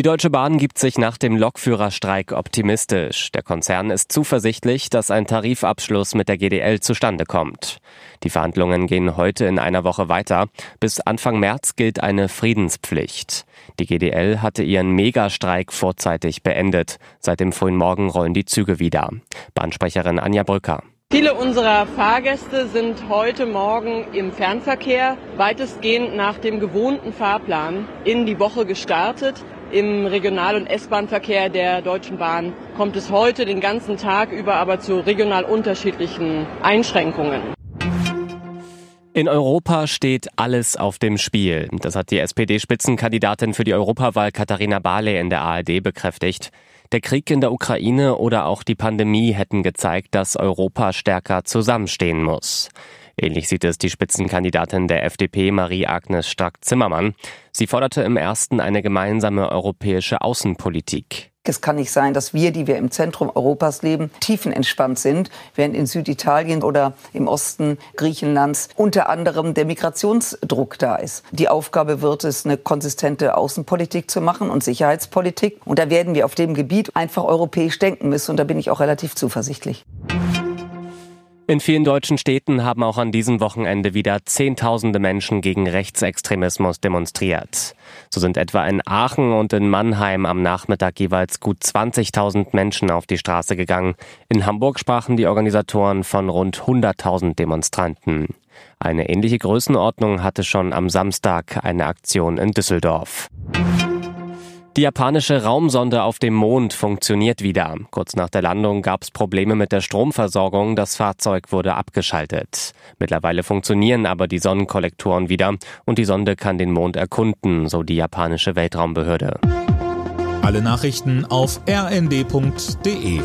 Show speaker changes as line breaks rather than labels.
Die Deutsche Bahn gibt sich nach dem Lokführerstreik optimistisch. Der Konzern ist zuversichtlich, dass ein Tarifabschluss mit der GDL zustande kommt. Die Verhandlungen gehen heute in einer Woche weiter. Bis Anfang März gilt eine Friedenspflicht. Die GDL hatte ihren Megastreik vorzeitig beendet. Seit dem frühen Morgen rollen die Züge wieder. Bahnsprecherin Anja Brücker.
Viele unserer Fahrgäste sind heute Morgen im Fernverkehr weitestgehend nach dem gewohnten Fahrplan in die Woche gestartet. Im Regional- und S-Bahn-Verkehr der Deutschen Bahn kommt es heute den ganzen Tag über aber zu regional unterschiedlichen Einschränkungen.
In Europa steht alles auf dem Spiel. Das hat die SPD-Spitzenkandidatin für die Europawahl Katharina Barley in der ARD bekräftigt. Der Krieg in der Ukraine oder auch die Pandemie hätten gezeigt, dass Europa stärker zusammenstehen muss. Ähnlich sieht es die Spitzenkandidatin der FDP Marie-Agnes Strack-Zimmermann. Sie forderte im ersten eine gemeinsame europäische Außenpolitik.
Es kann nicht sein, dass wir, die wir im Zentrum Europas leben, tiefenentspannt sind, während in Süditalien oder im Osten Griechenlands unter anderem der Migrationsdruck da ist. Die Aufgabe wird es, eine konsistente Außenpolitik zu machen und Sicherheitspolitik. Und da werden wir auf dem Gebiet einfach europäisch denken müssen. Und da bin ich auch relativ zuversichtlich.
In vielen deutschen Städten haben auch an diesem Wochenende wieder Zehntausende Menschen gegen Rechtsextremismus demonstriert. So sind etwa in Aachen und in Mannheim am Nachmittag jeweils gut 20.000 Menschen auf die Straße gegangen. In Hamburg sprachen die Organisatoren von rund 100.000 Demonstranten. Eine ähnliche Größenordnung hatte schon am Samstag eine Aktion in Düsseldorf. Die japanische Raumsonde auf dem Mond funktioniert wieder. Kurz nach der Landung gab es Probleme mit der Stromversorgung, das Fahrzeug wurde abgeschaltet. Mittlerweile funktionieren aber die Sonnenkollektoren wieder und die Sonde kann den Mond erkunden, so die japanische Weltraumbehörde.
Alle Nachrichten auf rnd.de